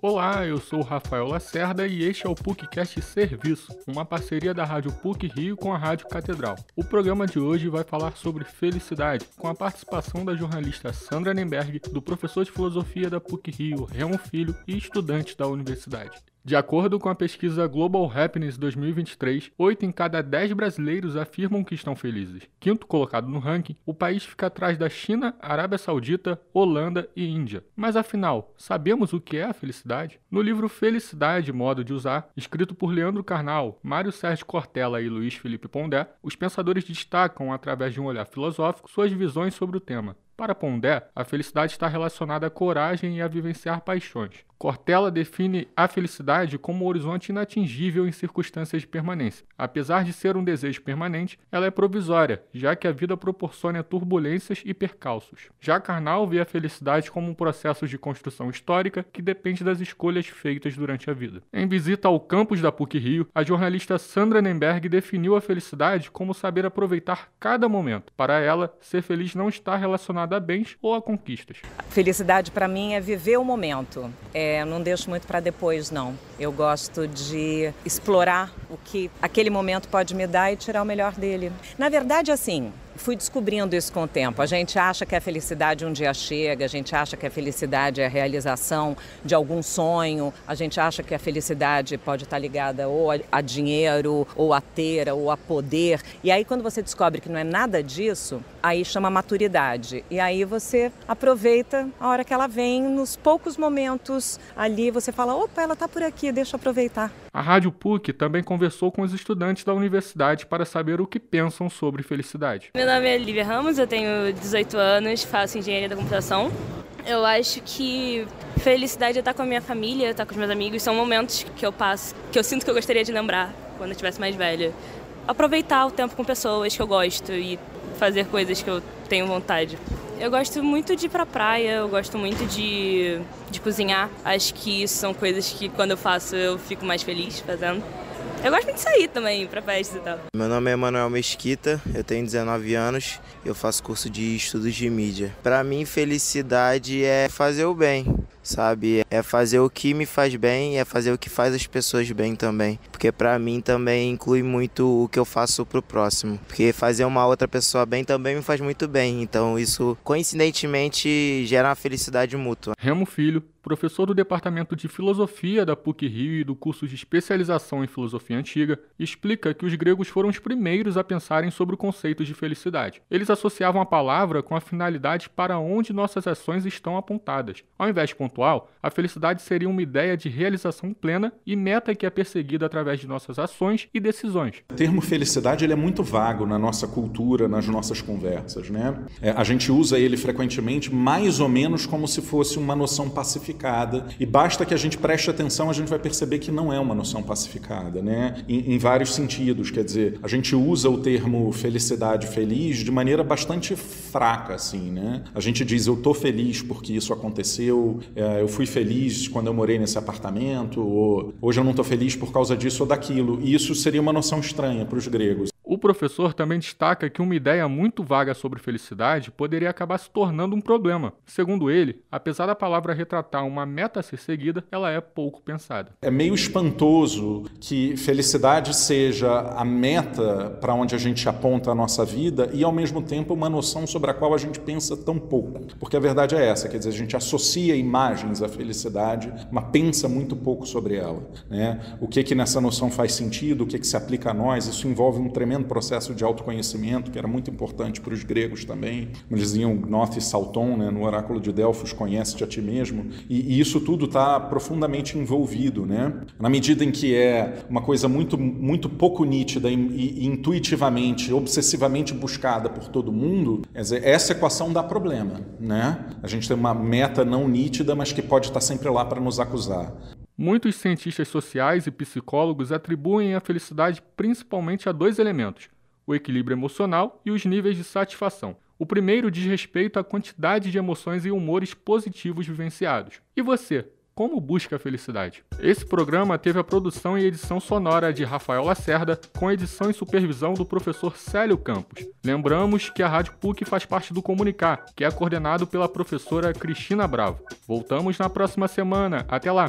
Olá, eu sou Rafael Lacerda e este é o PUCcast Serviço, uma parceria da Rádio PUC Rio com a Rádio Catedral. O programa de hoje vai falar sobre felicidade, com a participação da jornalista Sandra Nemberg, do professor de filosofia da PUC Rio, Remo Filho e estudante da universidade. De acordo com a pesquisa Global Happiness 2023, 8 em cada 10 brasileiros afirmam que estão felizes. Quinto colocado no ranking, o país fica atrás da China, Arábia Saudita, Holanda e Índia. Mas afinal, sabemos o que é a felicidade? No livro Felicidade, Modo de Usar, escrito por Leandro Carnal, Mário Sérgio Cortella e Luiz Felipe Pondé, os pensadores destacam, através de um olhar filosófico, suas visões sobre o tema. Para Pondé, a felicidade está relacionada à coragem e a vivenciar paixões. Cortella define a felicidade como um horizonte inatingível em circunstâncias de permanência. Apesar de ser um desejo permanente, ela é provisória, já que a vida proporciona turbulências e percalços. Já Karnal vê a felicidade como um processo de construção histórica que depende das escolhas feitas durante a vida. Em visita ao campus da PUC-Rio, a jornalista Sandra Nemberg definiu a felicidade como saber aproveitar cada momento. Para ela, ser feliz não está relacionado a bens ou a conquistas. Felicidade para mim é viver o momento. É, não deixo muito para depois, não. Eu gosto de explorar o que aquele momento pode me dar e tirar o melhor dele. Na verdade, assim, fui descobrindo isso com o tempo. A gente acha que a felicidade um dia chega, a gente acha que a felicidade é a realização de algum sonho, a gente acha que a felicidade pode estar ligada ou a dinheiro, ou a ter, ou a poder. E aí, quando você descobre que não é nada disso, aí chama maturidade. E aí você aproveita a hora que ela vem, nos poucos momentos ali, você fala: opa, ela está por aqui, deixa eu aproveitar. A Rádio PUC também conversou com os estudantes da universidade para saber o que pensam sobre felicidade. Meu nome é Lívia Ramos, eu tenho 18 anos, faço engenharia da computação. Eu acho que felicidade é estar com a minha família, estar com os meus amigos, são momentos que eu passo, que eu sinto que eu gostaria de lembrar quando eu estivesse mais velha. Aproveitar o tempo com pessoas que eu gosto e fazer coisas que eu tenho vontade. Eu gosto muito de ir pra praia, eu gosto muito de, de cozinhar. Acho que são coisas que quando eu faço eu fico mais feliz fazendo. Eu gosto muito de sair também pra festas e tal. Meu nome é Manuel Mesquita, eu tenho 19 anos, eu faço curso de estudos de mídia. Para mim, felicidade é fazer o bem, sabe? É fazer o que me faz bem, é fazer o que faz as pessoas bem também. Porque para mim também inclui muito o que eu faço pro próximo. Porque fazer uma outra pessoa bem também me faz muito bem. Então isso coincidentemente gera uma felicidade mútua. Remo Filho, professor do Departamento de Filosofia da PUC-Rio e do curso de especialização em filosofia antiga, explica que os gregos foram os primeiros a pensarem sobre o conceito de felicidade. Eles associavam a palavra com a finalidade para onde nossas ações estão apontadas. Ao invés de pontual, a felicidade seria uma ideia de realização plena e meta que é perseguida através de nossas ações e decisões. O termo felicidade ele é muito vago na nossa cultura, nas nossas conversas. Né? É, a gente usa ele frequentemente mais ou menos como se fosse uma noção pacificada pacificada. E basta que a gente preste atenção, a gente vai perceber que não é uma noção pacificada, né? Em, em vários sentidos. Quer dizer, a gente usa o termo felicidade feliz de maneira bastante fraca, assim, né? A gente diz, eu tô feliz porque isso aconteceu, é, eu fui feliz quando eu morei nesse apartamento, ou hoje eu não tô feliz por causa disso ou daquilo. E isso seria uma noção estranha para os gregos. O professor também destaca que uma ideia muito vaga sobre felicidade poderia acabar se tornando um problema. Segundo ele, apesar da palavra retratar uma meta a ser seguida, ela é pouco pensada. É meio espantoso que felicidade seja a meta para onde a gente aponta a nossa vida e, ao mesmo tempo, uma noção sobre a qual a gente pensa tão pouco. Porque a verdade é essa, quer dizer, a gente associa imagens à felicidade, mas pensa muito pouco sobre ela. Né? O que que nessa noção faz sentido, o que que se aplica a nós, isso envolve um tremendo processo de autoconhecimento, que era muito importante para os gregos também. Eles diziam Gnoth Salton, né, no oráculo de Delfos, conhece-te a ti mesmo. E, e isso tudo está profundamente envolvido. Né? Na medida em que é uma coisa muito, muito pouco nítida e, e intuitivamente, obsessivamente buscada por todo mundo, essa equação dá problema. Né? A gente tem uma meta não nítida, mas que pode estar sempre lá para nos acusar. Muitos cientistas sociais e psicólogos atribuem a felicidade principalmente a dois elementos: o equilíbrio emocional e os níveis de satisfação. O primeiro diz respeito à quantidade de emoções e humores positivos vivenciados. E você? Como busca a felicidade? Esse programa teve a produção e edição sonora de Rafael Lacerda, com edição e supervisão do professor Célio Campos. Lembramos que a Rádio PUC faz parte do Comunicar, que é coordenado pela professora Cristina Bravo. Voltamos na próxima semana. Até lá!